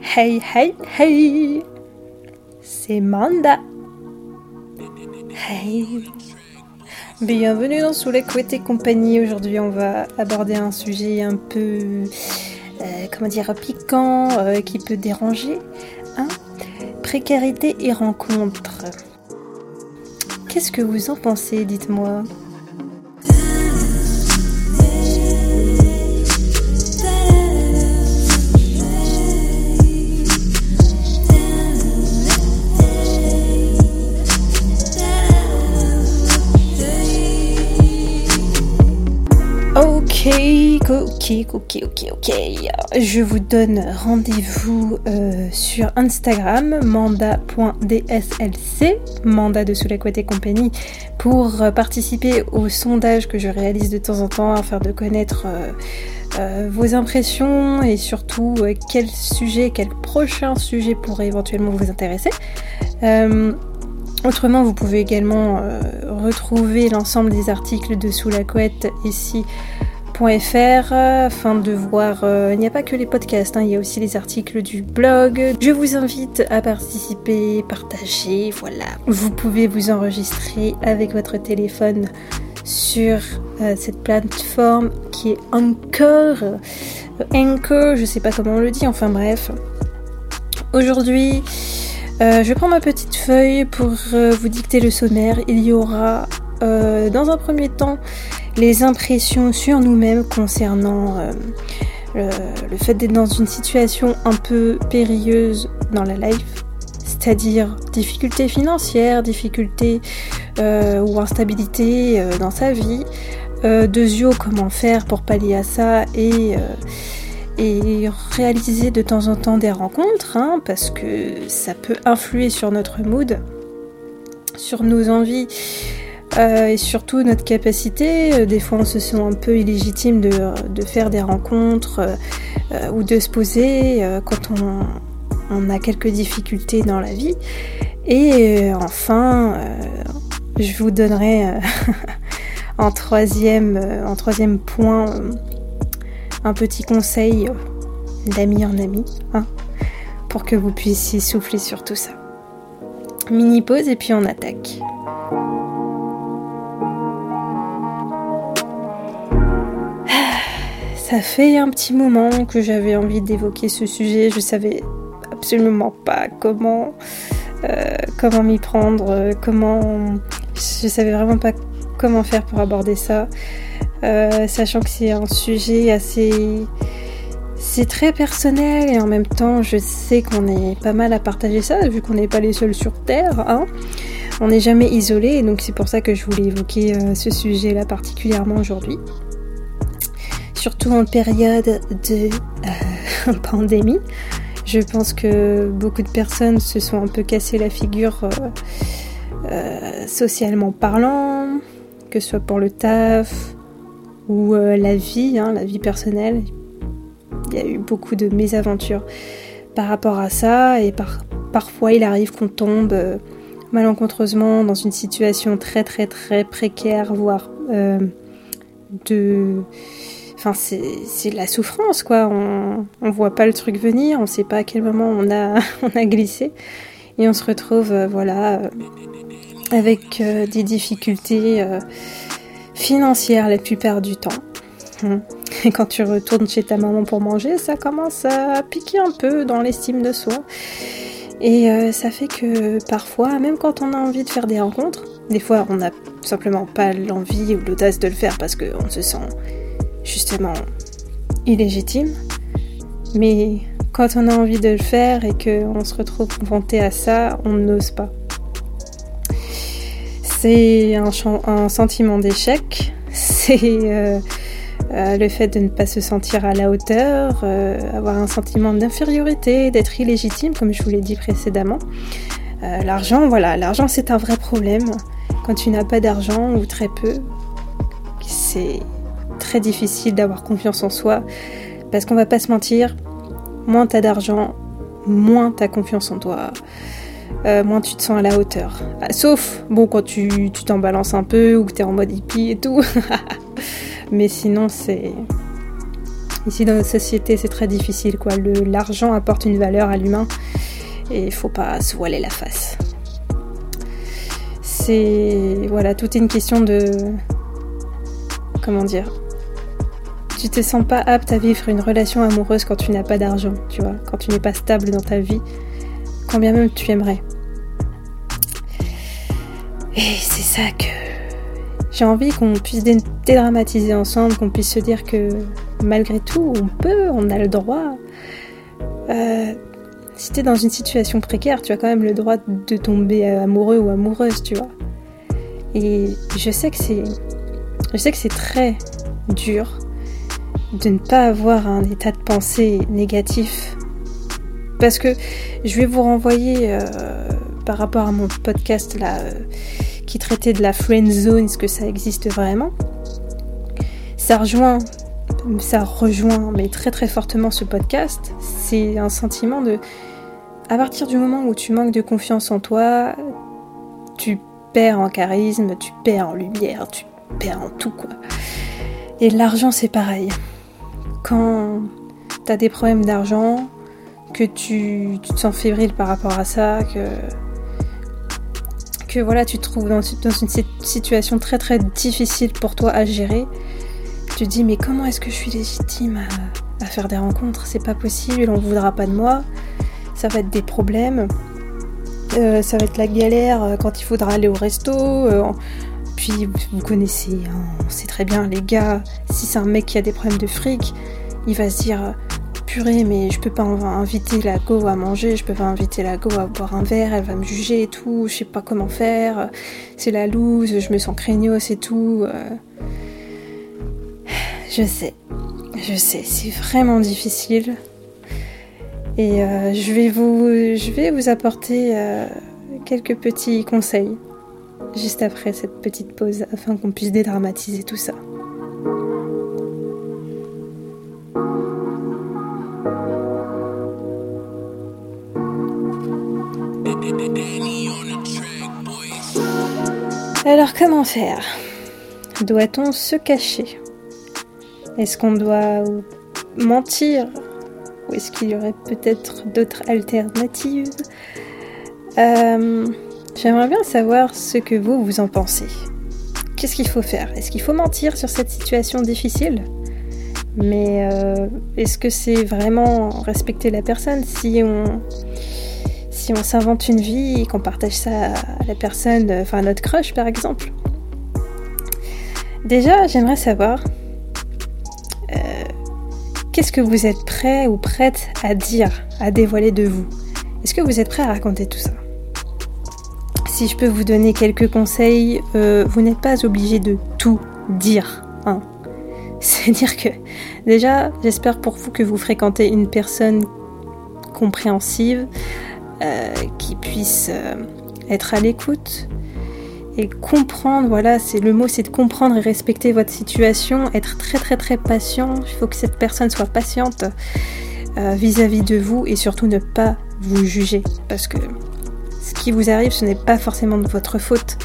Hey, hey, hey C'est Manda Hey Bienvenue dans Sous la compagnie. Aujourd'hui, on va aborder un sujet un peu, euh, comment dire, piquant, euh, qui peut déranger. Hein Précarité et rencontre. Qu'est-ce que vous en pensez, dites-moi? Ok, ok, ok, ok. Je vous donne rendez-vous euh, sur Instagram, manda.dslc, mandat de sous la et compagnie, pour euh, participer au sondage que je réalise de temps en temps afin de connaître euh, vos impressions et surtout quel sujet, quel prochain sujet pourrait éventuellement vous intéresser. Autrement, vous pouvez également retrouver l'ensemble des articles de Sous ici fr afin de voir. Euh, il n'y a pas que les podcasts, hein, il y a aussi les articles du blog. Je vous invite à participer, partager, voilà. Vous pouvez vous enregistrer avec votre téléphone sur euh, cette plateforme qui est Anchor. Anchor, je sais pas comment on le dit, enfin bref. Aujourd'hui, euh, je prends ma petite feuille pour vous dicter le sommaire. Il y aura dans un premier temps les impressions sur nous-mêmes concernant euh, le, fait d'être dans une situation un peu périlleuse dans la life, c'est-à-dire difficultés financières, difficultés euh, ou instabilité euh, dans sa vie. de comment faire pour pallier à ça et, et réaliser de temps en temps des rencontres, hein, parce que ça peut influer sur notre mood, sur nos envies euh, et surtout notre capacité. Euh, des fois, on se sent un peu illégitime de, faire des rencontres euh, ou de se poser quand on, a quelques difficultés dans la vie. Et enfin, je vous donnerai en, troisième, en troisième point un petit conseil d'ami en ami, hein, pour que vous puissiez souffler sur tout ça. Mini pause et puis on attaque. Ça fait un petit moment que j'avais envie d'évoquer ce sujet. Je savais absolument pas comment, euh, comment m'y prendre, euh, comment. Je savais vraiment pas comment faire pour aborder ça, euh, sachant que c'est un sujet assez. C'est très personnel et en même temps, je sais qu'on est pas mal à partager ça, vu qu'on n'est pas les seuls sur Terre. Hein. On n'est jamais isolé, et donc c'est pour ça que je voulais évoquer ce sujet-là particulièrement aujourd'hui surtout en période de euh, pandémie. Je pense que beaucoup de personnes se sont un peu cassé la figure euh, euh, socialement parlant, que ce soit pour le taf ou la vie, hein, la vie personnelle. Il y a eu beaucoup de mésaventures par rapport à ça et parfois il arrive qu'on tombe malencontreusement dans une situation très très très précaire, voire de Enfin, c'est la souffrance, quoi. On, on voit pas le truc venir, on sait pas à quel moment on a, on a glissé. Et on se retrouve, euh, voilà, euh, avec euh, des difficultés financières la plupart du temps. Hum. Et quand tu retournes chez ta maman pour manger, ça commence à piquer un peu dans l'estime de soi. Et ça fait que parfois, même quand on a envie de faire des rencontres, des fois on n'a simplement pas l'envie ou l'audace de le faire parce qu'on se sent justement illégitime. Mais quand on a envie de le faire et qu'on se retrouve confronté à ça, on n'ose pas. C'est un, sentiment d'échec, c'est euh, euh, le fait de ne pas se sentir à la hauteur, euh, avoir un sentiment d'infériorité, d'être illégitime, comme je vous l'ai dit précédemment. l'argent, voilà, l'argent c'est un vrai problème. Quand tu n'as pas d'argent ou très peu, c'est très difficile d'avoir confiance en soi parce qu'on va pas se mentir, moins t'as d'argent, moins t'as confiance en toi, euh, moins tu te sens à la hauteur. Ah, sauf, bon, quand tu t'en balances un peu ou que t'es en mode hippie et tout. Mais sinon, c'est. Ici dans notre société, c'est très difficile quoi. L'argent apporte une valeur à l'humain et il faut pas se voiler la face. C'est voilà, tout est une question de comment dire. Tu te sens pas apte à vivre une relation amoureuse quand tu n'as pas d'argent, tu vois, quand tu n'es pas stable dans ta vie, quand bien même tu aimerais. Et c'est ça que j'ai envie qu'on puisse dédramatiser ensemble, qu'on puisse se dire que malgré tout, on peut, on a le droit. Euh, si t'es dans une situation précaire, tu as quand même le droit de tomber amoureux ou amoureuse, tu vois. Et je sais que c'est, je sais que c'est très dur de ne pas avoir un état de pensée négatif. Parce que je vais vous renvoyer euh, par rapport à mon podcast euh, qui traitait de la friend zone, est-ce que ça existe vraiment? Ça rejoint, ça rejoint, mais très très fortement ce podcast. C'est un sentiment de, à partir du moment où tu manques de confiance en toi, tu perds en charisme, tu perds en lumière, tu perds en tout quoi. Et l'argent c'est pareil quand tu as des problèmes d'argent, que tu, te sens fébrile par rapport à ça, que, voilà, tu te trouves dans, une situation très très difficile pour toi à gérer, tu te dis mais comment est-ce que je suis légitime à, faire des rencontres? C'est pas possible, on voudra pas de moi, ça va être des problèmes. Euh, ça va être la galère euh, quand il faudra aller au resto. Euh, puis vous connaissez, hein, on sait très bien les gars, si c'est un mec qui a des problèmes de fric, il va se dire purée mais je peux pas inviter la go à manger, je peux pas inviter la go à boire un verre, elle va me juger et tout, je sais pas comment faire, c'est la loose, je me sens craignos et tout. Euh. Je sais, je sais, c'est vraiment difficile. Et euh, je, vais vous, je vais vous apporter euh, quelques petits conseils juste après cette petite pause afin qu'on puisse dédramatiser tout ça. Alors comment faire? Doit-on se cacher? Est-ce qu'on doit mentir? Ou est-ce qu'il y aurait peut-être d'autres alternatives? Euh, J'aimerais bien savoir ce que vous, vous en pensez. Qu'est-ce qu'il faut faire? Est-ce qu'il faut mentir sur cette situation difficile? Mais euh, est-ce que c'est vraiment respecter la personne si on si on s'invente une vie et qu'on partage ça à la personne, enfin à notre crush par exemple? Déjà, j'aimerais savoir euh, qu'est-ce que vous êtes prêt ou prête à dire, à dévoiler de vous? Est-ce que vous êtes prêt à raconter tout ça? Si je peux vous donner quelques conseils, euh, vous n'êtes pas obligé de tout dire. Hein. C'est-à-dire que déjà, j'espère pour vous que vous fréquentez une personne compréhensive, euh, qui puisse euh, être à l'écoute et comprendre, voilà, c'est le mot, c'est de comprendre et respecter votre situation, être très très très patient. Il faut que cette personne soit patiente euh, vis-à-vis de vous et surtout ne pas vous juger parce que ce qui vous arrive, ce n'est pas forcément de votre faute.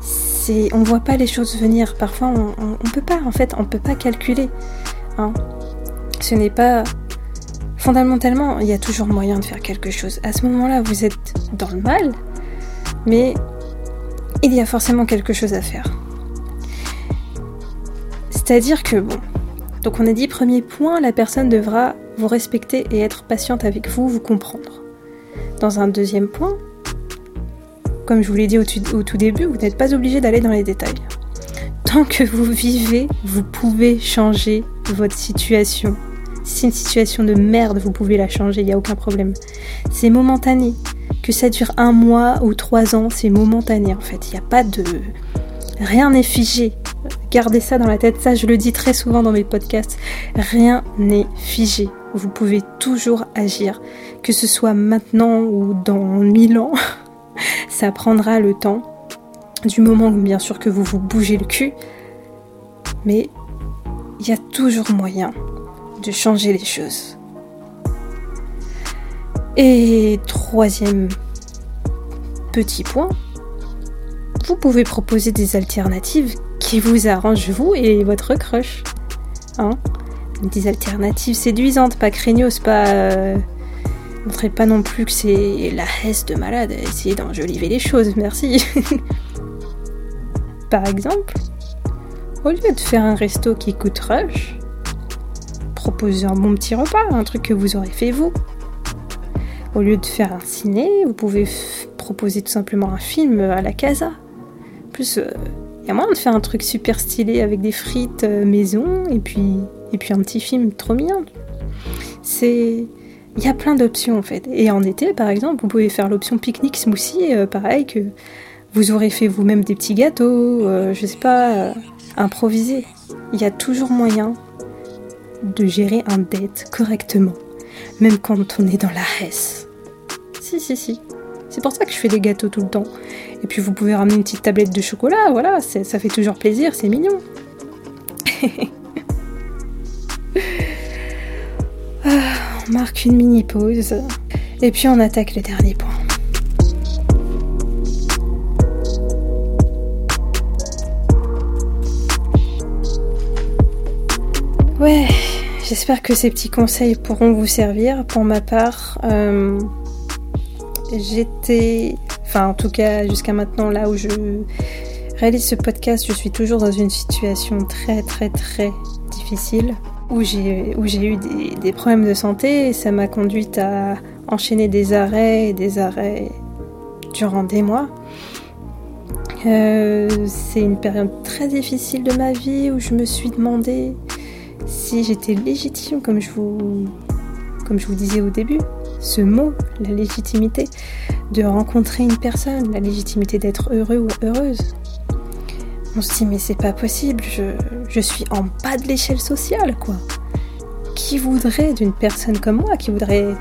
C'est, on voit pas les choses venir. Parfois, on, on, peut pas, en fait, on peut pas calculer. Hein. Ce n'est pas fondamentalement, il y a toujours moyen de faire quelque chose. À ce moment-là, vous êtes dans le mal, mais il y a forcément quelque chose à faire. C'est-à-dire que, bon, donc on a dit, premier point, la personne devra vous respecter et être patiente avec vous, vous comprendre. Dans un deuxième point, comme je vous l'ai dit au, tout début, vous n'êtes pas obligé d'aller dans les détails. Tant que vous vivez, vous pouvez changer votre situation si c'est une situation de merde, vous pouvez la changer, il n'y a aucun problème. C'est momentané. Que ça dure un mois ou trois ans, c'est momentané en fait. Il n'y a pas de... Rien n'est figé. Gardez ça dans la tête, ça je le dis très souvent dans mes podcasts. Rien n'est figé. Vous pouvez toujours agir, que ce soit maintenant ou dans mille ans. ça prendra le temps. Du moment bien sûr que vous vous bougez le cul. Mais il y a toujours moyen de changer les choses. Et troisième petit point, vous pouvez proposer des alternatives qui vous arrangent vous et votre crush. Hein des alternatives séduisantes, pas craignos, pas. Euh, montrez pas non plus que c'est la hesse de malade, essayez d'enjoliver les choses, merci. Par exemple, au lieu de faire un resto qui coûte rush, proposez un bon petit repas, un truc que vous aurez fait vous. Au lieu de faire un ciné, vous pouvez proposer tout simplement un film à la casa. plus, il euh, y a moyen de faire un truc super stylé avec des frites euh, maison et puis, et puis un petit film trop mignon. C'est. Il y a plein d'options en fait. Et en été, par exemple, vous pouvez faire l'option pique-nique smoothie, euh, pareil que vous aurez fait vous-même des petits gâteaux, je sais pas, improviser. Il y a toujours moyen de gérer un date correctement, même quand on est dans la hesse. Si, si, si. C'est pour ça que je fais des gâteaux tout le temps. Et puis vous pouvez ramener une petite tablette de chocolat, voilà, ça fait toujours plaisir, c'est mignon. Ah, on marque une mini pause. Et puis on attaque le dernier point. Ouais, j'espère que ces petits conseils pourront vous servir. Pour ma part, euh, j'étais, enfin en tout cas jusqu'à maintenant là où je réalise ce podcast, je suis toujours dans une situation très très très difficile où j'ai eu des, problèmes de santé ça m'a conduite à enchaîner des arrêts et des arrêts durant des mois. Euh, c'est une période très difficile de ma vie où je me suis demandé si j'étais légitime comme je vous disais au début, ce mot, la légitimité, de rencontrer une personne, la légitimité d'être heureux ou heureuse. On se dit mais c'est pas possible, je, suis en bas de l'échelle sociale quoi. Qui voudrait d'une personne comme moi, qui voudrait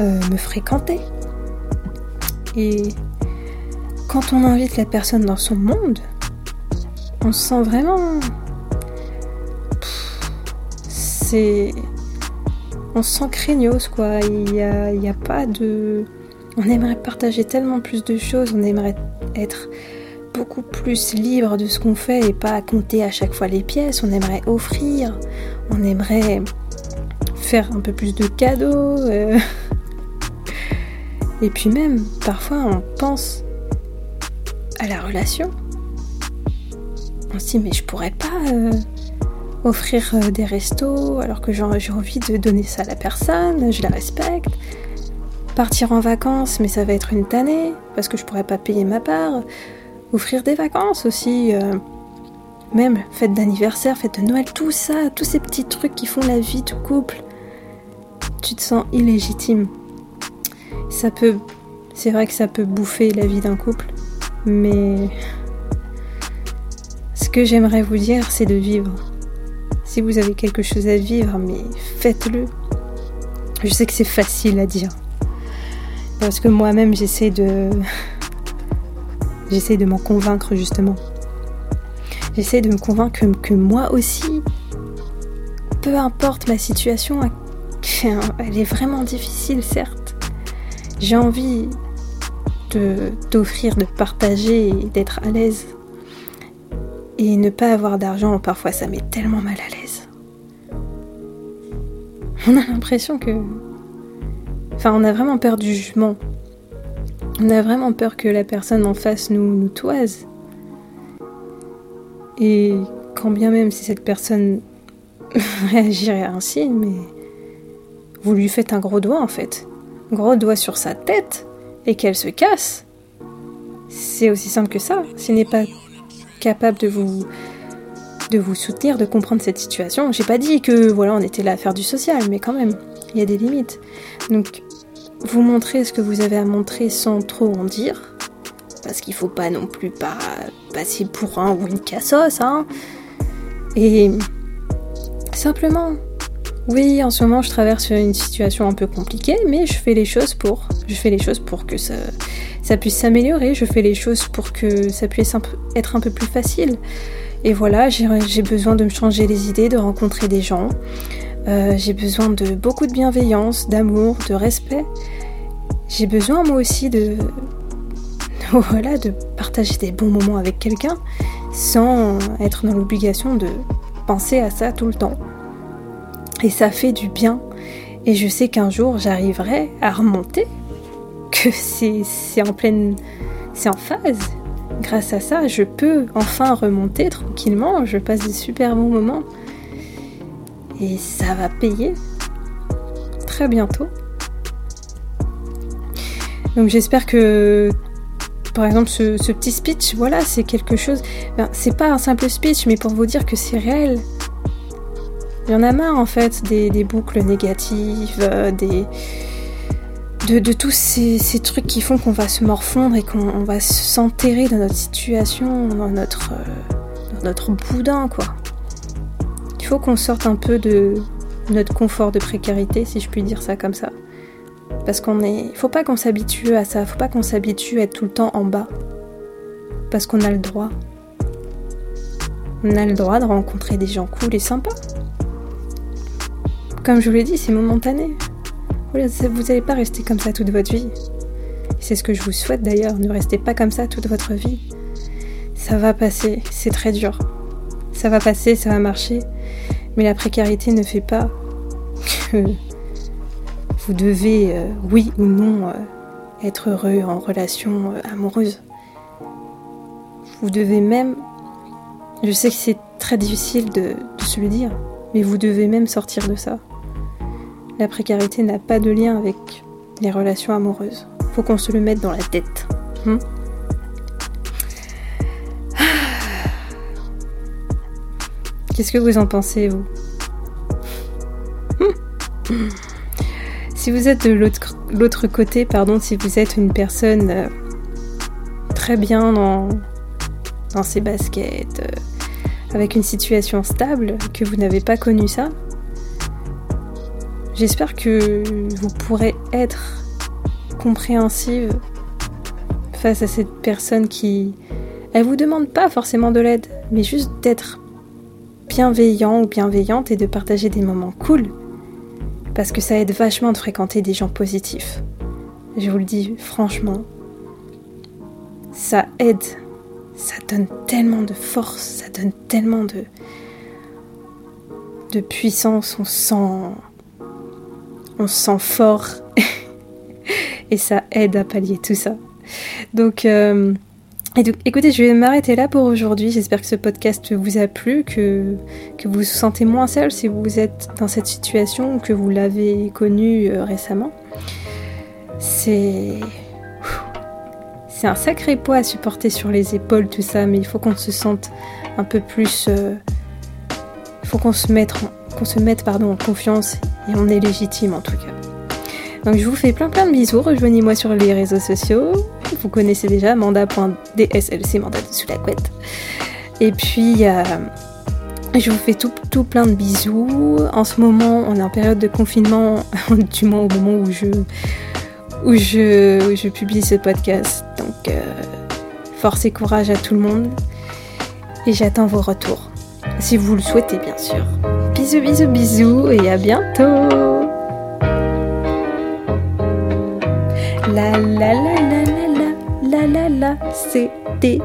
euh, me fréquenter? Et quand on invite la personne dans son monde, on se sent vraiment... C'est on se sent craignos, quoi. Il n'y a pas de. On aimerait partager tellement plus de choses, on aimerait être beaucoup plus libre de ce qu'on fait et pas compter à chaque fois les pièces. On aimerait offrir, on aimerait faire un peu plus de cadeaux. Euh. Et puis même, parfois, on pense à la relation. On se dit, mais je pourrais pas. Euh, offrir euh, des restos alors que j'ai envie de donner ça à la personne, je la respecte. Partir en vacances, mais ça va être une tannée parce que je pourrais pas payer ma part. Offrir des vacances aussi, euh, même fête d'anniversaire, fête de Noël, tout ça, tous ces petits trucs qui font la vie du couple. Tu te sens illégitime. Ça peut, c'est vrai que ça peut bouffer la vie d'un couple, mais ce que j'aimerais vous dire, c'est de vivre si vous avez quelque chose à vivre, mais faites-le. Je sais que c'est facile à dire. Parce que moi-même, j'essaie de. J'essaie de m'en convaincre, justement. J'essaie de me convaincre que, moi aussi, peu importe ma situation, elle est vraiment difficile, certes. J'ai envie de d'offrir, de partager, d'être à l'aise. Et ne pas avoir d'argent, parfois ça met tellement mal à l'aise. On a l'impression que... Enfin, on a vraiment peur du jugement. On a vraiment peur que la personne en face nous, nous toise. Et quand bien même si cette personne réagirait ainsi, mais vous lui faites un gros doigt en fait. Gros doigt sur sa tête et qu'elle se casse. C'est aussi simple que ça. S'il n'est pas capable de vous de vous soutenir, de comprendre cette situation. J'ai pas dit que voilà, on était là à faire du social, mais quand même, il y a des limites. Donc, vous montrez ce que vous avez à montrer sans trop en dire, parce qu'il faut pas non plus pas passer pour un ou une cassos, hein. Et simplement, oui, en ce moment, je traverse une situation un peu compliquée, mais je fais les choses pour, je fais les choses pour que ça puisse s'améliorer. Je fais les choses pour que ça puisse être un peu plus facile. Et voilà, j'ai besoin de me changer les idées, de rencontrer des gens. Euh, j'ai besoin de beaucoup de bienveillance, d'amour, de respect. J'ai besoin moi aussi de, voilà, de partager des bons moments avec quelqu'un sans être dans l'obligation de penser à ça tout le temps. Et ça fait du bien. Et je sais qu'un jour j'arriverai à remonter, que c'est en pleine. c'est en phase. Grâce à ça, je peux enfin remonter tranquillement, je passe des super bons moments. Et ça va payer très bientôt. Donc j'espère que, par exemple, ce, petit speech, voilà, c'est quelque chose. Ben, c'est pas un simple speech, mais pour vous dire que c'est réel. Il y en a marre en fait des, boucles négatives, euh, des, de, tous ces, trucs qui font qu'on va se morfondre et qu'on va s'enterrer dans notre situation, dans notre, euh, dans notre boudin, quoi. Faut qu'on sorte un peu de notre confort de précarité, si je puis dire ça comme ça. Parce qu'on est. Faut pas qu'on s'habitue à ça, faut pas qu'on s'habitue à être tout le temps en bas. Parce qu'on a le droit. On a le droit de rencontrer des gens cool et sympas. Comme je vous l'ai dit, c'est momentané. Vous n'allez pas rester comme ça toute votre vie. C'est ce que je vous souhaite d'ailleurs, ne restez pas comme ça toute votre vie. Ça va passer, c'est très dur. Ça va passer, ça va marcher. Mais la précarité ne fait pas que vous devez, euh, oui ou non, euh, être heureux en relation euh, amoureuse. Vous devez même, je sais que c'est très difficile de, se le dire, mais vous devez même sortir de ça. La précarité n'a pas de lien avec les relations amoureuses. Faut qu'on se le mette dans la tête. Hmm? Qu'est-ce que vous en pensez, vous hmm. Si vous êtes de l'autre côté, pardon, si vous êtes une personne euh, très bien dans, ses baskets, euh, avec une situation stable, que vous n'avez pas connu ça, j'espère que vous pourrez être compréhensive face à cette personne qui, elle vous demande pas forcément de l'aide, mais juste d'être bienveillant ou bienveillante et de partager des moments cool parce que ça aide vachement de fréquenter des gens positifs. Je vous le dis franchement, ça aide, ça donne tellement de force, ça donne tellement de, de puissance, on sent, on se sent fort et ça aide à pallier tout ça. Donc, euh, écoutez, je vais m'arrêter là pour aujourd'hui. J'espère que ce podcast vous a plu, que, que vous vous sentez moins seul si vous êtes dans cette situation ou que vous l'avez connue euh, récemment. C'est. C'est un sacré poids à supporter sur les épaules, tout ça, mais il faut qu'on se sente un peu plus. Euh, il faut qu'on se mette, qu'on se mette pardon, en confiance et on est légitime en tout cas. Donc je vous fais plein plein de bisous, rejoignez-moi sur les réseaux sociaux. Vous connaissez déjà manda.dslc, manda sous la couette. Et puis je vous fais tout, tout plein de bisous. En ce moment, on est en période de confinement, du moins au moment où je, où je, je publie ce podcast. Donc euh, force et courage à tout le monde. Et j'attends vos retours. Si vous le souhaitez, bien sûr. Bisous, bisous, bisous et à bientôt La la la c'est des.